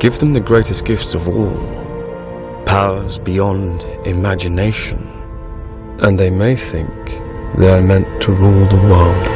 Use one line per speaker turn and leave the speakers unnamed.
Give them the greatest gifts of all, powers beyond imagination, and they may think they are meant to rule the world.